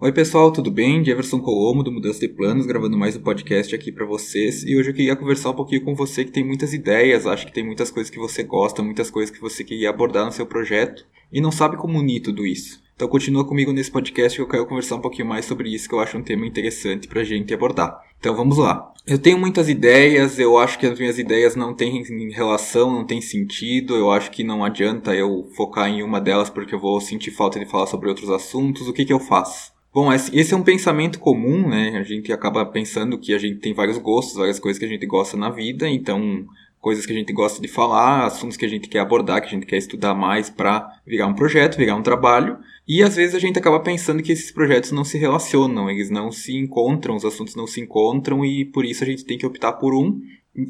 Oi pessoal, tudo bem? Jefferson Colomo do Mudança de Planos, gravando mais um podcast aqui para vocês. E hoje eu queria conversar um pouquinho com você que tem muitas ideias, acho que tem muitas coisas que você gosta, muitas coisas que você queria abordar no seu projeto e não sabe como unir tudo isso. Então continua comigo nesse podcast que eu quero conversar um pouquinho mais sobre isso, que eu acho um tema interessante pra gente abordar. Então vamos lá. Eu tenho muitas ideias, eu acho que as minhas ideias não têm relação, não têm sentido, eu acho que não adianta eu focar em uma delas porque eu vou sentir falta de falar sobre outros assuntos. O que, que eu faço? Bom, esse é um pensamento comum, né? A gente acaba pensando que a gente tem vários gostos, várias coisas que a gente gosta na vida, então coisas que a gente gosta de falar, assuntos que a gente quer abordar, que a gente quer estudar mais para virar um projeto, virar um trabalho. E às vezes a gente acaba pensando que esses projetos não se relacionam, eles não se encontram, os assuntos não se encontram e por isso a gente tem que optar por um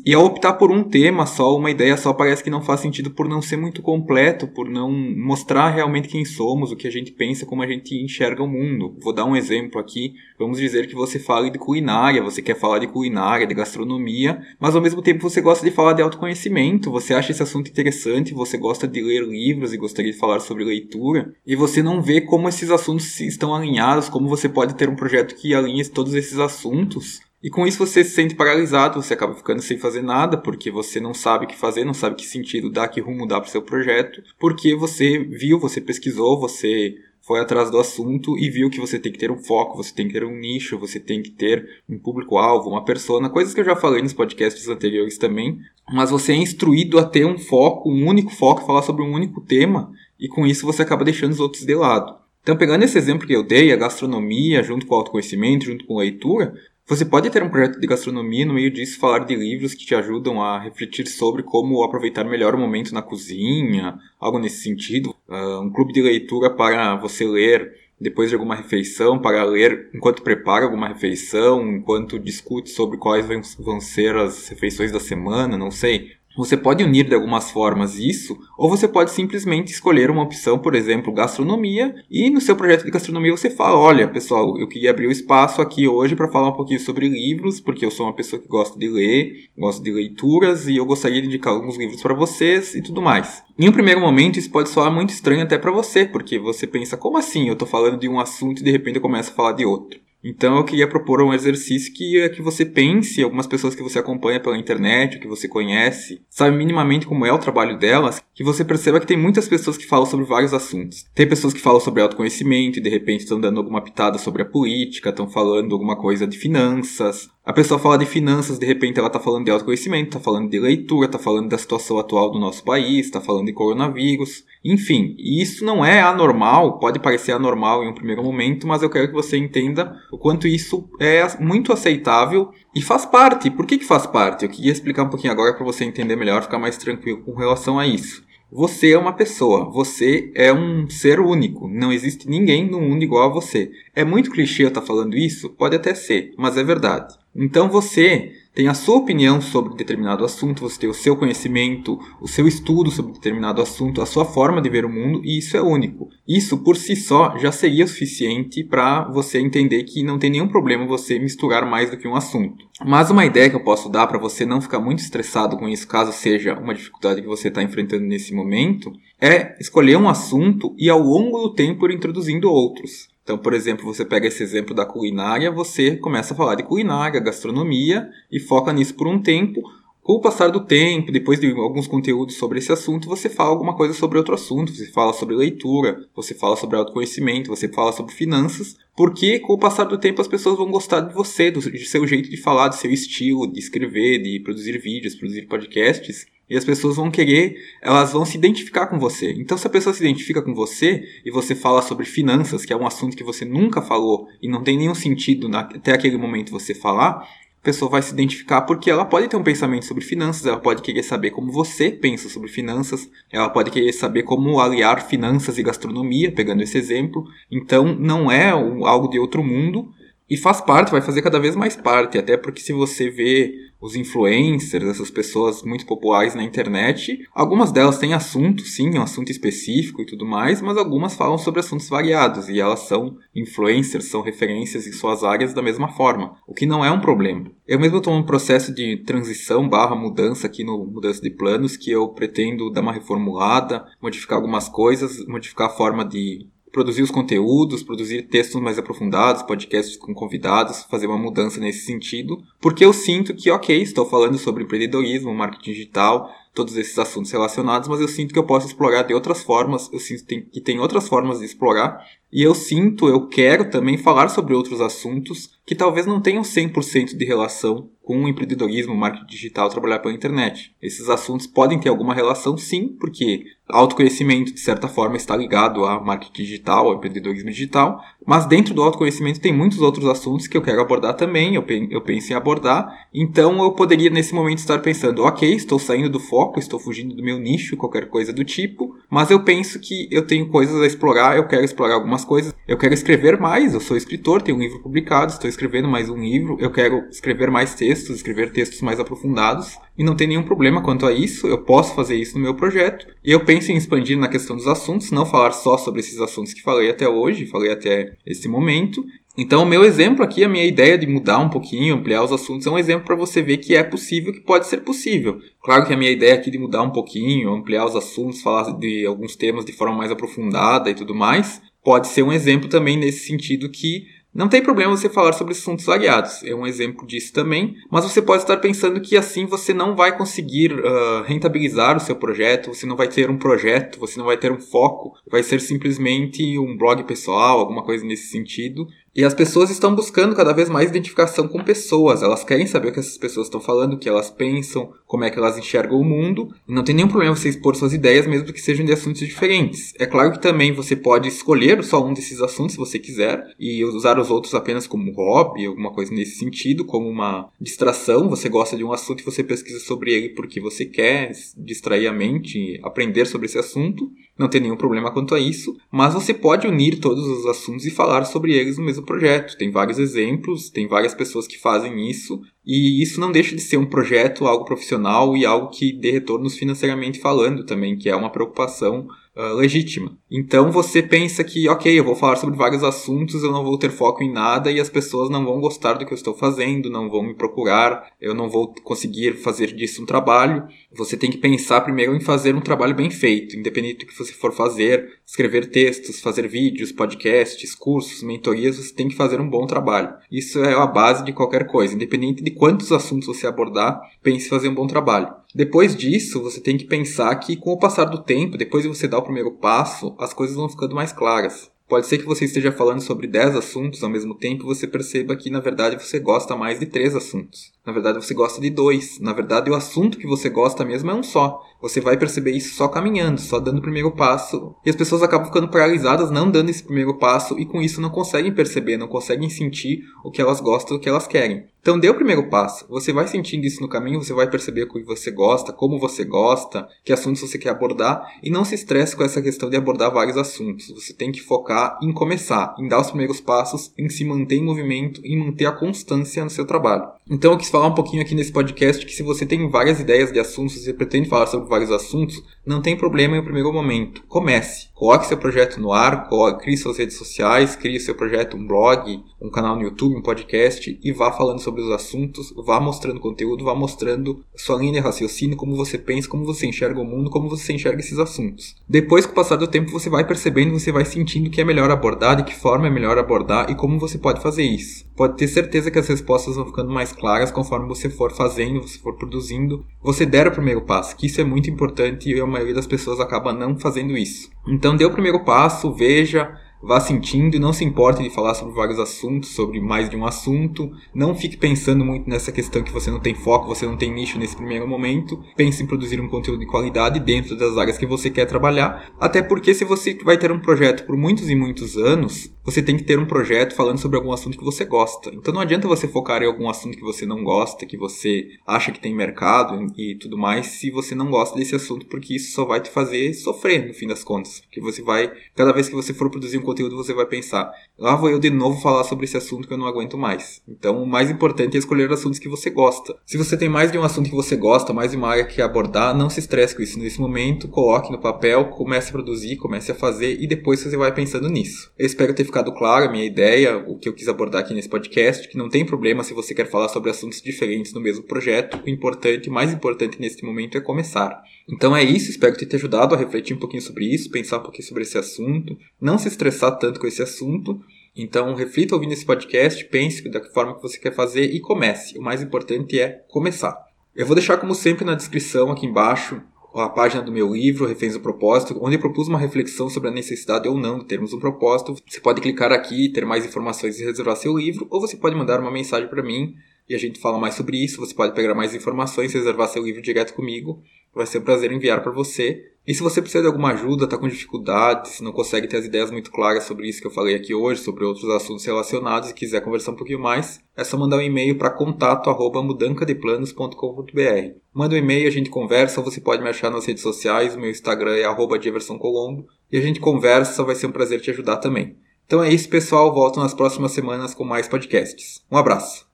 e ao optar por um tema só, uma ideia só, parece que não faz sentido por não ser muito completo, por não mostrar realmente quem somos, o que a gente pensa, como a gente enxerga o mundo. Vou dar um exemplo aqui. Vamos dizer que você fala de culinária, você quer falar de culinária, de gastronomia, mas ao mesmo tempo você gosta de falar de autoconhecimento, você acha esse assunto interessante, você gosta de ler livros e gostaria de falar sobre leitura, e você não vê como esses assuntos estão alinhados, como você pode ter um projeto que alinhe todos esses assuntos e com isso você se sente paralisado, você acaba ficando sem fazer nada, porque você não sabe o que fazer, não sabe que sentido dar, que rumo dar para o seu projeto, porque você viu, você pesquisou, você foi atrás do assunto e viu que você tem que ter um foco, você tem que ter um nicho, você tem que ter um público-alvo, uma persona, coisas que eu já falei nos podcasts anteriores também, mas você é instruído a ter um foco, um único foco, falar sobre um único tema, e com isso você acaba deixando os outros de lado. Então, pegando esse exemplo que eu dei, a gastronomia, junto com o autoconhecimento, junto com a leitura, você pode ter um projeto de gastronomia no meio disso falar de livros que te ajudam a refletir sobre como aproveitar melhor o momento na cozinha, algo nesse sentido. Uh, um clube de leitura para você ler depois de alguma refeição, para ler enquanto prepara alguma refeição, enquanto discute sobre quais vão ser as refeições da semana, não sei. Você pode unir de algumas formas isso, ou você pode simplesmente escolher uma opção, por exemplo, gastronomia, e no seu projeto de gastronomia você fala: olha, pessoal, eu queria abrir o espaço aqui hoje para falar um pouquinho sobre livros, porque eu sou uma pessoa que gosta de ler, gosto de leituras, e eu gostaria de indicar alguns livros para vocês e tudo mais. Em um primeiro momento, isso pode soar muito estranho até para você, porque você pensa: como assim? Eu estou falando de um assunto e de repente eu começo a falar de outro. Então eu queria propor um exercício que é que você pense, algumas pessoas que você acompanha pela internet, que você conhece, sabe minimamente como é o trabalho delas, que você perceba que tem muitas pessoas que falam sobre vários assuntos. Tem pessoas que falam sobre autoconhecimento e de repente estão dando alguma pitada sobre a política, estão falando alguma coisa de finanças, a pessoa fala de finanças, de repente ela está falando de autoconhecimento, está falando de leitura, está falando da situação atual do nosso país, está falando de coronavírus. Enfim, isso não é anormal, pode parecer anormal em um primeiro momento, mas eu quero que você entenda o quanto isso é muito aceitável e faz parte. Por que, que faz parte? Eu queria explicar um pouquinho agora para você entender melhor, ficar mais tranquilo com relação a isso. Você é uma pessoa, você é um ser único, não existe ninguém no mundo igual a você. É muito clichê eu estar tá falando isso? Pode até ser, mas é verdade. Então você tem a sua opinião sobre determinado assunto, você tem o seu conhecimento, o seu estudo sobre determinado assunto, a sua forma de ver o mundo, e isso é único. Isso por si só já seria suficiente para você entender que não tem nenhum problema você misturar mais do que um assunto. Mas uma ideia que eu posso dar para você não ficar muito estressado com isso, caso seja uma dificuldade que você está enfrentando nesse momento, é escolher um assunto e ao longo do tempo ir introduzindo outros. Então, por exemplo, você pega esse exemplo da culinária, você começa a falar de culinária, gastronomia e foca nisso por um tempo. Com o passar do tempo, depois de alguns conteúdos sobre esse assunto, você fala alguma coisa sobre outro assunto. Você fala sobre leitura, você fala sobre autoconhecimento, você fala sobre finanças, porque com o passar do tempo as pessoas vão gostar de você, do seu jeito de falar, do seu estilo, de escrever, de produzir vídeos, produzir podcasts. E as pessoas vão querer, elas vão se identificar com você. Então, se a pessoa se identifica com você e você fala sobre finanças, que é um assunto que você nunca falou e não tem nenhum sentido na, até aquele momento você falar, a pessoa vai se identificar porque ela pode ter um pensamento sobre finanças, ela pode querer saber como você pensa sobre finanças, ela pode querer saber como aliar finanças e gastronomia, pegando esse exemplo. Então, não é algo de outro mundo e faz parte, vai fazer cada vez mais parte, até porque se você vê os influencers, essas pessoas muito populares na internet. Algumas delas têm assunto, sim, um assunto específico e tudo mais, mas algumas falam sobre assuntos variados e elas são influencers, são referências em suas áreas da mesma forma, o que não é um problema. Eu mesmo estou num processo de transição barra mudança aqui no Mudança de Planos, que eu pretendo dar uma reformulada, modificar algumas coisas, modificar a forma de produzir os conteúdos, produzir textos mais aprofundados, podcasts com convidados, fazer uma mudança nesse sentido, porque eu sinto que, ok, estou falando sobre empreendedorismo, marketing digital, todos esses assuntos relacionados, mas eu sinto que eu posso explorar de outras formas, eu sinto que tem outras formas de explorar, e eu sinto, eu quero também falar sobre outros assuntos que talvez não tenham 100% de relação com o empreendedorismo, marketing digital, trabalhar pela internet. Esses assuntos podem ter alguma relação, sim, porque autoconhecimento, de certa forma, está ligado a marketing digital, ao empreendedorismo digital, mas dentro do autoconhecimento tem muitos outros assuntos que eu quero abordar também, eu, eu penso em abordar, então eu poderia nesse momento estar pensando, ok, estou saindo do foco, estou fugindo do meu nicho, qualquer coisa do tipo, mas eu penso que eu tenho coisas a explorar, eu quero explorar algumas coisas, eu quero escrever mais, eu sou escritor, tenho um livro publicado, estou escrevendo mais um livro, eu quero escrever mais textos, escrever textos mais aprofundados, e não tem nenhum problema quanto a isso, eu posso fazer isso no meu projeto. E eu penso em expandir na questão dos assuntos, não falar só sobre esses assuntos que falei até hoje, falei até esse momento. Então, o meu exemplo aqui, a minha ideia de mudar um pouquinho, ampliar os assuntos, é um exemplo para você ver que é possível, que pode ser possível. Claro que a minha ideia aqui de mudar um pouquinho, ampliar os assuntos, falar de alguns temas de forma mais aprofundada e tudo mais, pode ser um exemplo também nesse sentido que não tem problema você falar sobre assuntos variados, é um exemplo disso também, mas você pode estar pensando que assim você não vai conseguir uh, rentabilizar o seu projeto, você não vai ter um projeto, você não vai ter um foco, vai ser simplesmente um blog pessoal, alguma coisa nesse sentido, e as pessoas estão buscando cada vez mais identificação com pessoas. Elas querem saber o que essas pessoas estão falando, o que elas pensam, como é que elas enxergam o mundo. E não tem nenhum problema você expor suas ideias, mesmo que sejam de assuntos diferentes. É claro que também você pode escolher só um desses assuntos se você quiser e usar os outros apenas como hobby, alguma coisa nesse sentido, como uma distração. Você gosta de um assunto e você pesquisa sobre ele porque você quer distrair a mente, aprender sobre esse assunto. Não tem nenhum problema quanto a isso, mas você pode unir todos os assuntos e falar sobre eles no mesmo projeto. Tem vários exemplos, tem várias pessoas que fazem isso, e isso não deixa de ser um projeto, algo profissional e algo que dê retornos financeiramente falando também, que é uma preocupação uh, legítima. Então você pensa que, ok, eu vou falar sobre vários assuntos, eu não vou ter foco em nada e as pessoas não vão gostar do que eu estou fazendo, não vão me procurar, eu não vou conseguir fazer disso um trabalho. Você tem que pensar primeiro em fazer um trabalho bem feito, independente do que você for fazer, escrever textos, fazer vídeos, podcasts, cursos, mentorias, você tem que fazer um bom trabalho. Isso é a base de qualquer coisa, independente de quantos assuntos você abordar, pense em fazer um bom trabalho. Depois disso, você tem que pensar que com o passar do tempo, depois de você dar o primeiro passo, as coisas vão ficando mais claras. Pode ser que você esteja falando sobre 10 assuntos ao mesmo tempo e você perceba que na verdade você gosta mais de três assuntos. Na verdade você gosta de dois. Na verdade o assunto que você gosta mesmo é um só. Você vai perceber isso só caminhando, só dando o primeiro passo. E as pessoas acabam ficando paralisadas não dando esse primeiro passo e com isso não conseguem perceber, não conseguem sentir o que elas gostam, o que elas querem. Então dê o primeiro passo. Você vai sentindo isso no caminho, você vai perceber o que você gosta, como você gosta, que assuntos você quer abordar e não se estresse com essa questão de abordar vários assuntos. Você tem que focar em começar, em dar os primeiros passos, em se manter em movimento, em manter a constância no seu trabalho. Então eu quis falar um pouquinho aqui nesse podcast que se você tem várias ideias de assuntos, você pretende falar sobre vários assuntos, não tem problema em um primeiro momento. Comece. Coloque seu projeto no ar, crie suas redes sociais, crie seu projeto, um blog, um canal no YouTube, um podcast e vá falando sobre os assuntos, vá mostrando conteúdo, vá mostrando sua linha de raciocínio, como você pensa, como você enxerga o mundo, como você enxerga esses assuntos. Depois, o passar do tempo, você vai percebendo, você vai sentindo que é melhor abordar, de que forma é melhor abordar e como você pode fazer isso. Pode ter certeza que as respostas vão ficando mais claras conforme você for fazendo, você for produzindo. Você der o primeiro passo, que isso é muito importante e a maioria das pessoas acaba não fazendo isso. Então dê o primeiro passo, veja, vá sentindo não se importe de falar sobre vários assuntos, sobre mais de um assunto. Não fique pensando muito nessa questão que você não tem foco, você não tem nicho nesse primeiro momento. Pense em produzir um conteúdo de qualidade dentro das áreas que você quer trabalhar. Até porque se você vai ter um projeto por muitos e muitos anos, você tem que ter um projeto falando sobre algum assunto que você gosta. Então não adianta você focar em algum assunto que você não gosta, que você acha que tem mercado e tudo mais, se você não gosta desse assunto, porque isso só vai te fazer sofrer no fim das contas. Porque você vai, cada vez que você for produzir um conteúdo, você vai pensar: lá vou eu de novo falar sobre esse assunto que eu não aguento mais. Então, o mais importante é escolher assuntos que você gosta. Se você tem mais de um assunto que você gosta, mais de uma área que abordar, não se estresse com isso nesse momento, coloque no papel, comece a produzir, comece a fazer e depois você vai pensando nisso. Eu espero ter ficado claro a minha ideia, o que eu quis abordar aqui nesse podcast, que não tem problema se você quer falar sobre assuntos diferentes no mesmo projeto. O importante, mais importante nesse momento é começar. Então é isso, espero ter te ajudado a refletir um pouquinho sobre isso, pensar um pouquinho sobre esse assunto. Não se estressar tanto com esse assunto. Então, reflita ouvindo esse podcast, pense da forma que você quer fazer e comece. O mais importante é começar. Eu vou deixar, como sempre, na descrição aqui embaixo a página do meu livro, Reféns do Propósito, onde eu propus uma reflexão sobre a necessidade ou não de termos um propósito. Você pode clicar aqui, ter mais informações e reservar seu livro, ou você pode mandar uma mensagem para mim e a gente fala mais sobre isso. Você pode pegar mais informações, reservar seu livro direto comigo. Vai ser um prazer enviar para você. E se você precisa de alguma ajuda, está com dificuldades, não consegue ter as ideias muito claras sobre isso que eu falei aqui hoje, sobre outros assuntos relacionados e quiser conversar um pouquinho mais, é só mandar um e-mail para contato@mudancadeplanos.com.br. Manda um e-mail, a gente conversa, você pode me achar nas redes sociais, meu Instagram é @diversãocolombo, e a gente conversa, vai ser um prazer te ajudar também. Então é isso, pessoal, volto nas próximas semanas com mais podcasts. Um abraço.